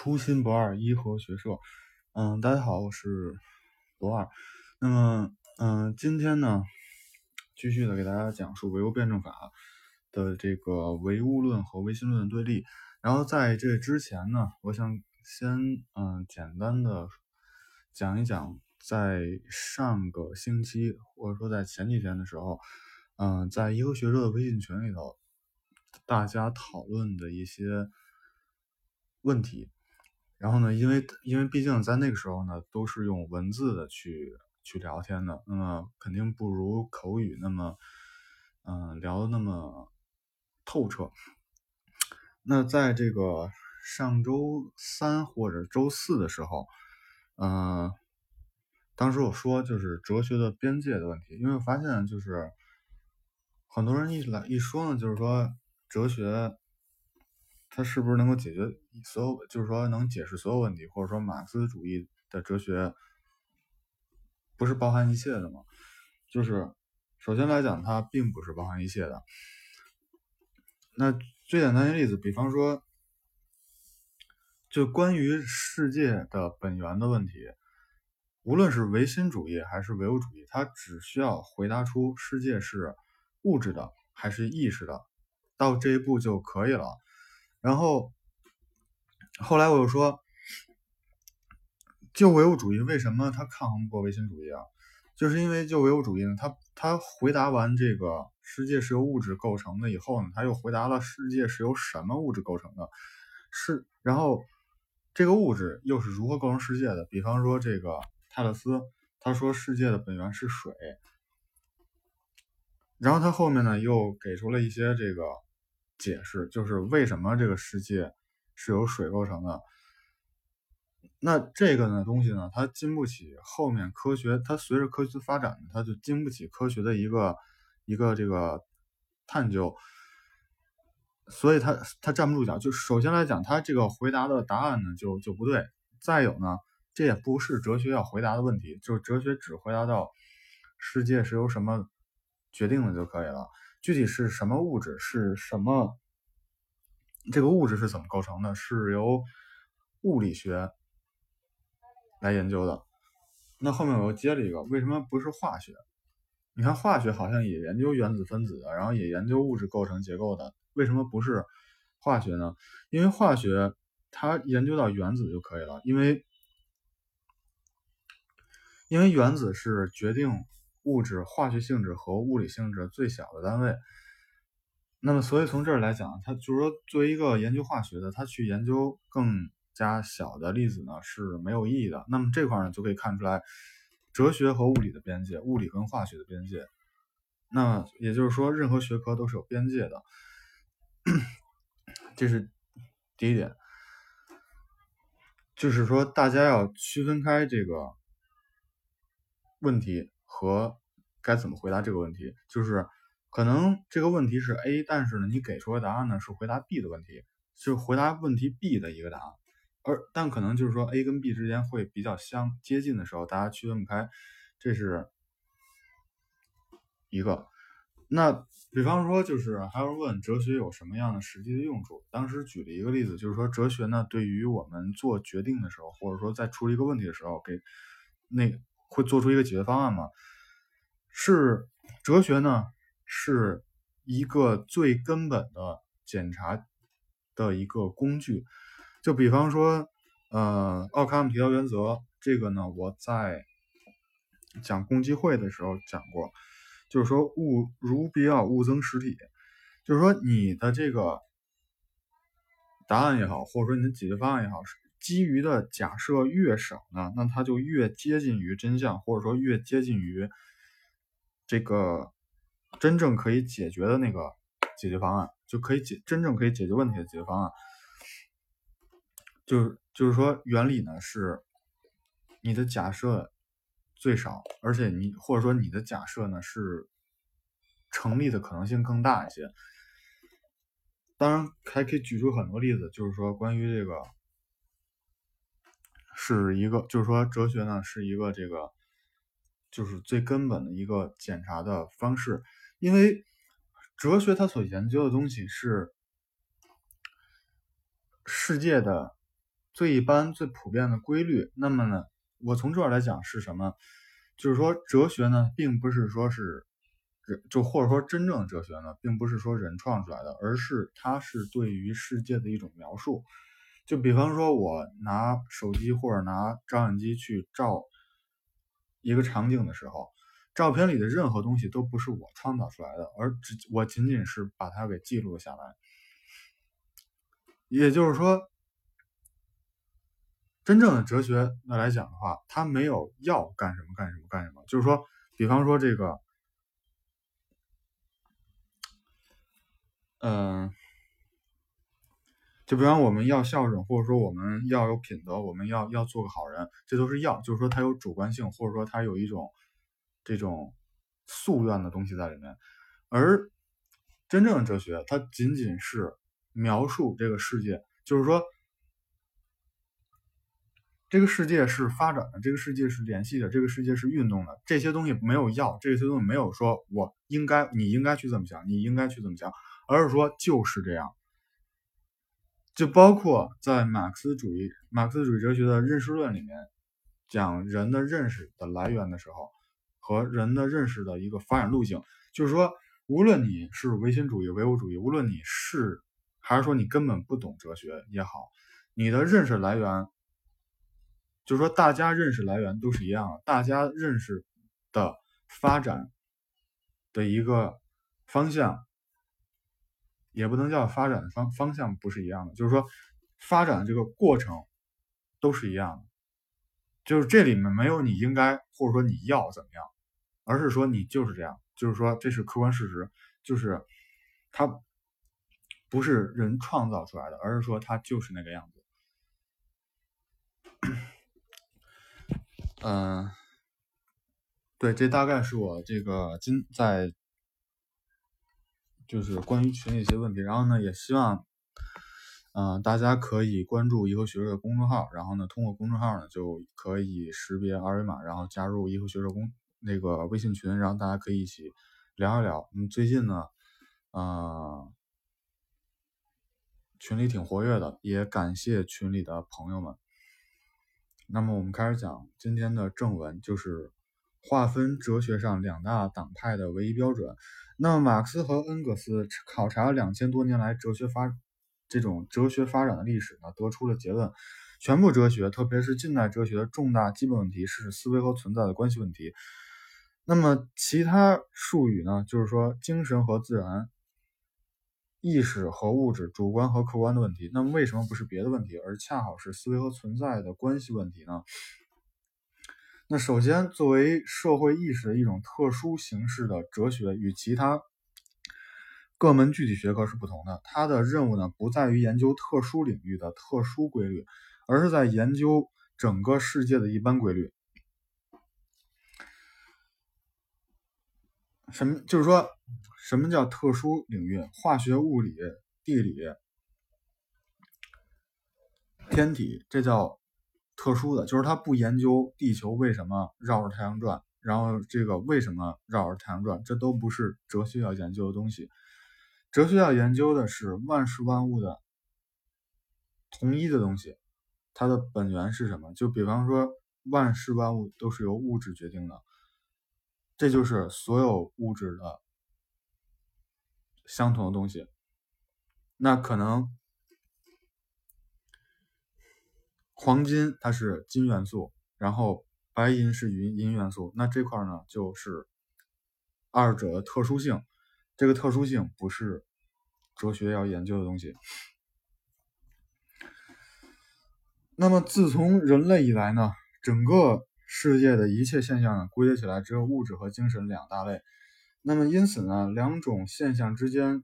初心不二，一和学社。嗯，大家好，我是罗二。那么，嗯，今天呢，继续的给大家讲述唯物辩证法的这个唯物论和唯心论的对立。然后在这之前呢，我想先嗯简单的讲一讲，在上个星期或者说在前几天的时候，嗯，在一和学社的微信群里头，大家讨论的一些问题。然后呢，因为因为毕竟在那个时候呢，都是用文字的去去聊天的，那么肯定不如口语那么，嗯，聊的那么透彻。那在这个上周三或者周四的时候，嗯，当时我说就是哲学的边界的问题，因为我发现就是很多人一来一说呢，就是说哲学。它是不是能够解决所有？就是说能解释所有问题，或者说马克思主义的哲学不是包含一切的吗？就是首先来讲，它并不是包含一切的。那最简单的例子，比方说，就关于世界的本源的问题，无论是唯心主义还是唯物主义，它只需要回答出世界是物质的还是意识的，到这一步就可以了。然后，后来我又说，旧唯物主义为什么它抗衡不过唯心主义啊？就是因为旧唯物主义呢，它它回答完这个世界是由物质构成的以后呢，它又回答了世界是由什么物质构成的，是然后这个物质又是如何构成世界的？比方说这个泰勒斯，他说世界的本源是水，然后他后面呢又给出了一些这个。解释就是为什么这个世界是由水构成的。那这个呢东西呢，它经不起后面科学，它随着科学的发展，它就经不起科学的一个一个这个探究，所以它它站不住脚。就首先来讲，它这个回答的答案呢就就不对。再有呢，这也不是哲学要回答的问题，就是哲学只回答到世界是由什么决定的就可以了。具体是什么物质？是什么？这个物质是怎么构成的？是由物理学来研究的。那后面我又接了一个，为什么不是化学？你看化学好像也研究原子分子的，然后也研究物质构成结构的，为什么不是化学呢？因为化学它研究到原子就可以了，因为因为原子是决定。物质化学性质和物理性质最小的单位，那么所以从这儿来讲，它就是说作为一个研究化学的，他去研究更加小的粒子呢是没有意义的。那么这块呢就可以看出来，哲学和物理的边界，物理跟化学的边界。那也就是说，任何学科都是有边界的，这是第一点，就是说大家要区分开这个问题。和该怎么回答这个问题，就是可能这个问题是 A，但是呢，你给出的答案呢是回答 B 的问题，是回答问题 B 的一个答案，而但可能就是说 A 跟 B 之间会比较相接近的时候，大家区分不开，这是一个。那比方说，就是还有人问哲学有什么样的实际的用处，当时举了一个例子，就是说哲学呢，对于我们做决定的时候，或者说在处理一个问题的时候，给那。会做出一个解决方案吗？是哲学呢，是一个最根本的检查的一个工具。就比方说，呃，奥卡姆提到原则，这个呢，我在讲共济会的时候讲过，就是说物如必要，物增实体，就是说你的这个答案也好，或者说你的解决方案也好，是。基于的假设越少呢，那它就越接近于真相，或者说越接近于这个真正可以解决的那个解决方案，就可以解真正可以解决问题的解决方案。就是就是说，原理呢是你的假设最少，而且你或者说你的假设呢是成立的可能性更大一些。当然还可以举出很多例子，就是说关于这个。是一个，就是说，哲学呢是一个这个，就是最根本的一个检查的方式，因为哲学它所研究的东西是世界的最一般、最普遍的规律。那么呢，我从这儿来讲是什么？就是说，哲学呢，并不是说是人，就或者说真正的哲学呢，并不是说人创出来的，而是它是对于世界的一种描述。就比方说，我拿手机或者拿照相机去照一个场景的时候，照片里的任何东西都不是我创造出来的，而只我仅仅是把它给记录下来。也就是说，真正的哲学那来讲的话，它没有要干什么干什么干什么。就是说，比方说这个，嗯。就比方我们要孝顺，或者说我们要有品德，我们要要做个好人，这都是要，就是说它有主观性，或者说它有一种这种夙愿的东西在里面。而真正的哲学，它仅仅是描述这个世界，就是说这个世界是发展的，这个世界是联系的，这个世界是运动的。这些东西没有要，这些东西没有说我应该，你应该去这么想，你应该去这么想，而是说就是这样。就包括在马克思主义、马克思主义哲学的认识论里面，讲人的认识的来源的时候，和人的认识的一个发展路径，就是说，无论你是唯心主义、唯物主义，无论你是还是说你根本不懂哲学也好，你的认识来源，就是说大家认识来源都是一样的，大家认识的发展的一个方向。也不能叫发展的方方向不是一样的，就是说发展的这个过程都是一样的，就是这里面没有你应该或者说你要怎么样，而是说你就是这样，就是说这是客观事实，就是它不是人创造出来的，而是说它就是那个样子。嗯，对，这大概是我这个今在。就是关于群里一些问题，然后呢，也希望，嗯，大家可以关注颐和学社的公众号，然后呢，通过公众号呢，就可以识别二维码，然后加入颐和学社公那个微信群，然后大家可以一起聊一聊。嗯，最近呢，呃，群里挺活跃的，也感谢群里的朋友们。那么我们开始讲今天的正文，就是划分哲学上两大党派的唯一标准。那么，马克思和恩格斯考察两千多年来哲学发这种哲学发展的历史呢，得出了结论：全部哲学，特别是近代哲学的重大基本问题是思维和存在的关系问题。那么，其他术语呢，就是说精神和自然、意识和物质、主观和客观的问题。那么，为什么不是别的问题，而恰好是思维和存在的关系问题呢？那首先，作为社会意识的一种特殊形式的哲学，与其他各门具体学科是不同的。它的任务呢，不在于研究特殊领域的特殊规律，而是在研究整个世界的一般规律。什么？就是说，什么叫特殊领域？化学、物理、地理、天体，这叫。特殊的就是他不研究地球为什么绕着太阳转，然后这个为什么绕着太阳转，这都不是哲学要研究的东西。哲学要研究的是万事万物的同一的东西，它的本源是什么？就比方说，万事万物都是由物质决定的，这就是所有物质的相同的东西。那可能。黄金它是金元素，然后白银是银银元素，那这块呢就是二者的特殊性，这个特殊性不是哲学要研究的东西。那么自从人类以来呢，整个世界的一切现象呢归结起来只有物质和精神两大类，那么因此呢，两种现象之间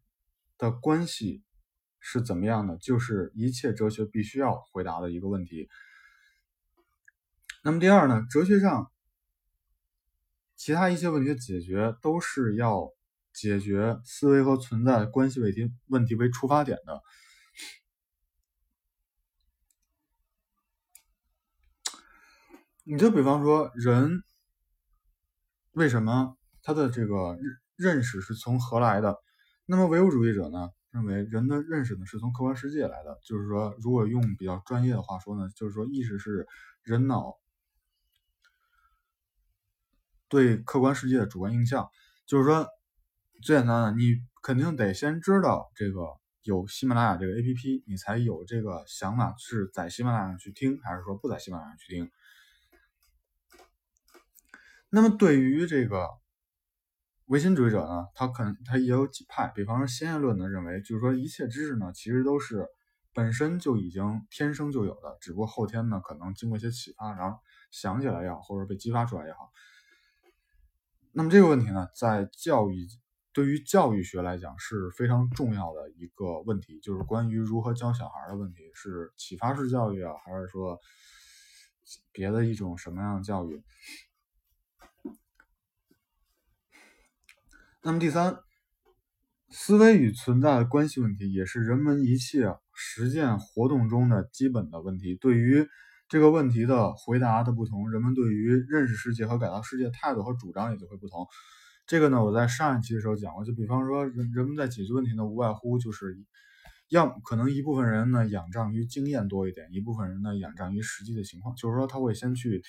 的关系。是怎么样的？就是一切哲学必须要回答的一个问题。那么第二呢？哲学上其他一些问题的解决，都是要解决思维和存在关系问题问题为出发点的。你就比方说，人为什么他的这个认识是从何来的？那么唯物主义者呢？认为人的认识呢是从客观世界来的，就是说，如果用比较专业的话说呢，就是说意识是人脑对客观世界的主观印象。就是说，最简单的，你肯定得先知道这个有喜马拉雅这个 APP，你才有这个想法是在喜马拉雅上去听，还是说不在喜马拉雅上去听。那么对于这个。唯心主义者呢，他可能他也有几派，比方说先验论呢，认为就是说一切知识呢，其实都是本身就已经天生就有的，只不过后天呢可能经过一些启发，然后想起来也好，或者被激发出来也好。那么这个问题呢，在教育对于教育学来讲是非常重要的一个问题，就是关于如何教小孩的问题，是启发式教育啊，还是说别的一种什么样的教育？那么第三，思维与存在的关系问题，也是人们一切实践活动中的基本的问题。对于这个问题的回答的不同，人们对于认识世界和改造世界态度和主张也就会不同。这个呢，我在上一期的时候讲过，就比方说，人人们在解决问题呢，无外乎就是要可能一部分人呢仰仗于经验多一点，一部分人呢仰仗于实际的情况，就是说他会先去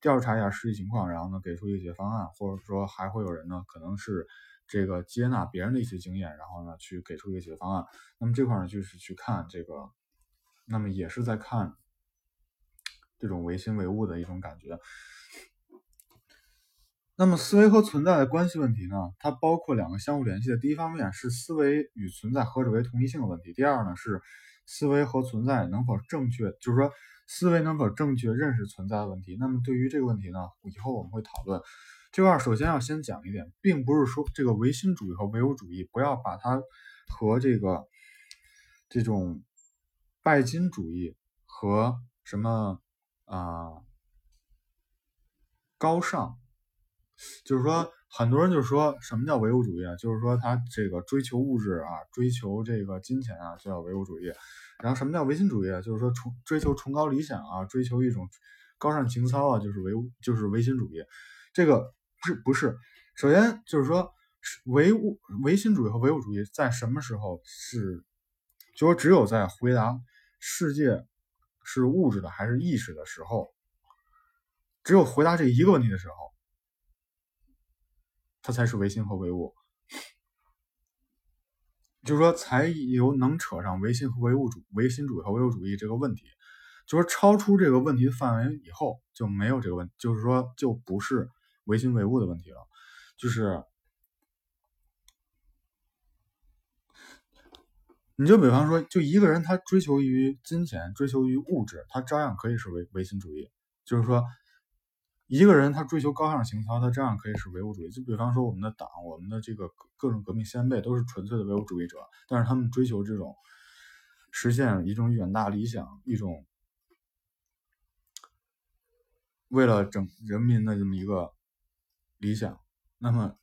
调查一下实际情况，然后呢给出一些方案，或者说还会有人呢可能是。这个接纳别人的一些经验，然后呢，去给出一个解决方案。那么这块呢，就是去看这个，那么也是在看这种唯心唯物的一种感觉。那么思维和存在的关系问题呢，它包括两个相互联系的。第一方面是思维与存在何者为同一性的问题。第二呢是思维和存在能否正确，就是说思维能否正确认识存在的问题。那么对于这个问题呢，以后我们会讨论。这块首先要先讲一点，并不是说这个唯心主义和唯物主义不要把它和这个这种拜金主义和什么啊高尚，就是说很多人就是说什么叫唯物主义啊？就是说他这个追求物质啊，追求这个金钱啊，就叫唯物主义。然后什么叫唯心主义啊？就是说崇追求崇高理想啊，追求一种高尚情操啊，就是唯物就是唯心主义。这个。不是不是，首先就是说，唯物唯心主义和唯物主义在什么时候是，就说只有在回答世界是物质的还是意识的时候，只有回答这一个问题的时候，它才是唯心和唯物，就是说才有能扯上唯心和唯物主唯心主义和唯物主义这个问题，就是超出这个问题的范围以后就没有这个问，就是说就不是。唯心唯物的问题了，就是你就比方说，就一个人他追求于金钱，追求于物质，他照样可以是唯唯心主义。就是说，一个人他追求高尚情操，他照样可以是唯物主义。就比方说，我们的党，我们的这个各种革命先辈都是纯粹的唯物主义者，但是他们追求这种实现一种远大理想，一种为了整人民的这么一个。理想，那么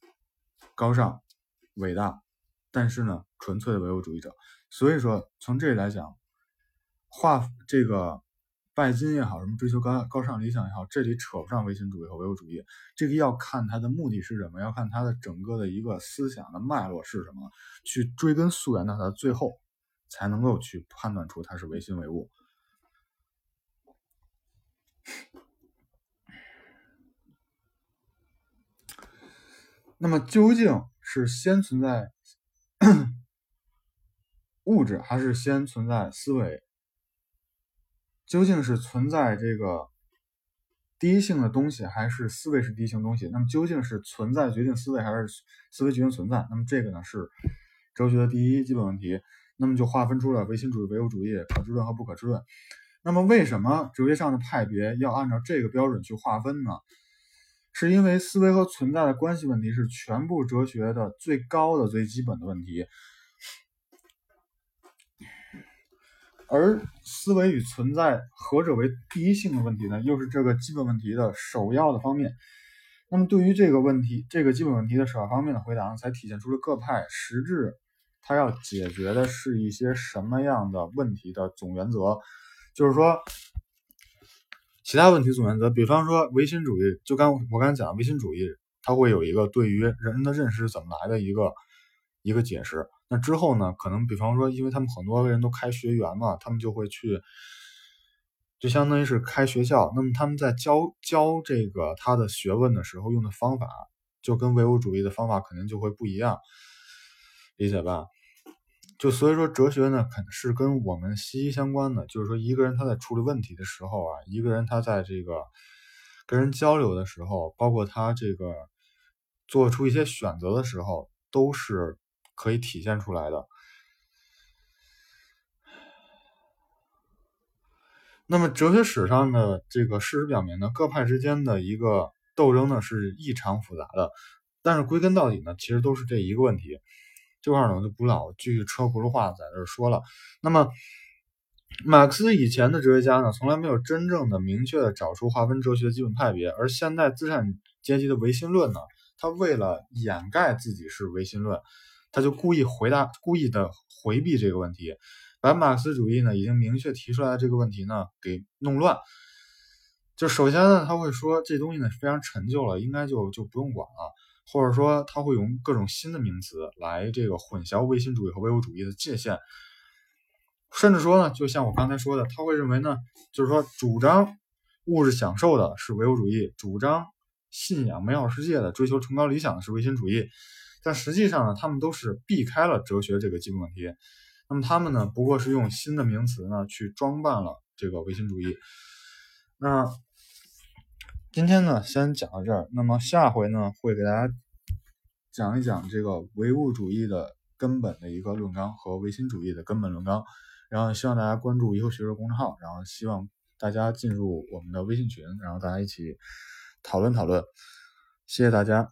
高尚、伟大，但是呢，纯粹的唯物主义者。所以说，从这里来讲，画这个拜金也好，什么追求高高尚理想也好，这里扯不上唯心主义和唯物主义。这个要看他的目的是什么，要看他的整个的一个思想的脉络是什么，去追根溯源到他的最后，才能够去判断出他是唯心唯物。那么究竟是先存在物质，还是先存在思维？究竟是存在这个第一性的东西，还是思维是第一性东西？那么究竟是存在决定思维，还是思维决定存在？那么这个呢是哲学的第一基本问题。那么就划分出了唯心主义、唯物主义、可知论和不可知论。那么为什么哲学上的派别要按照这个标准去划分呢？是因为思维和存在的关系问题是全部哲学的最高的、最基本的问题，而思维与存在何者为第一性的问题呢，又是这个基本问题的首要的方面。那么，对于这个问题、这个基本问题的首要方面的回答呢，才体现出了各派实质他要解决的是一些什么样的问题的总原则，就是说。其他问题总原则，比方说唯心主义，就刚我刚才讲唯心主义，它会有一个对于人的认识是怎么来的一个一个解释。那之后呢，可能比方说，因为他们很多人都开学员嘛，他们就会去，就相当于是开学校。那么他们在教教这个他的学问的时候用的方法，就跟唯物主义的方法肯定就会不一样，理解吧？就所以说，哲学呢，肯是跟我们息息相关的。就是说，一个人他在处理问题的时候啊，一个人他在这个跟人交流的时候，包括他这个做出一些选择的时候，都是可以体现出来的。那么，哲学史上的这个事实表明呢，各派之间的一个斗争呢是异常复杂的，但是归根到底呢，其实都是这一个问题。这块呢，我就不老继续车轱辘话在这说了。那么，马克思以前的哲学家呢，从来没有真正的明确的找出划分哲学的基本派别。而现代资产阶级的唯心论呢，他为了掩盖自己是唯心论，他就故意回答、故意的回避这个问题，把马克思主义呢已经明确提出来的这个问题呢给弄乱。就首先呢，他会说这东西呢非常陈旧了，应该就就不用管了。或者说他会用各种新的名词来这个混淆唯心主义和唯物主义的界限，甚至说呢，就像我刚才说的，他会认为呢，就是说主张物质享受的是唯物主义，主张信仰美好世界的、追求崇高理想的是唯心主义，但实际上呢，他们都是避开了哲学这个基本问题。那么他们呢，不过是用新的名词呢去装扮了这个唯心主义。那。今天呢，先讲到这儿。那么下回呢，会给大家讲一讲这个唯物主义的根本的一个论纲和唯心主义的根本论纲。然后希望大家关注“一后学说”公众号，然后希望大家进入我们的微信群，然后大家一起讨论讨论。谢谢大家。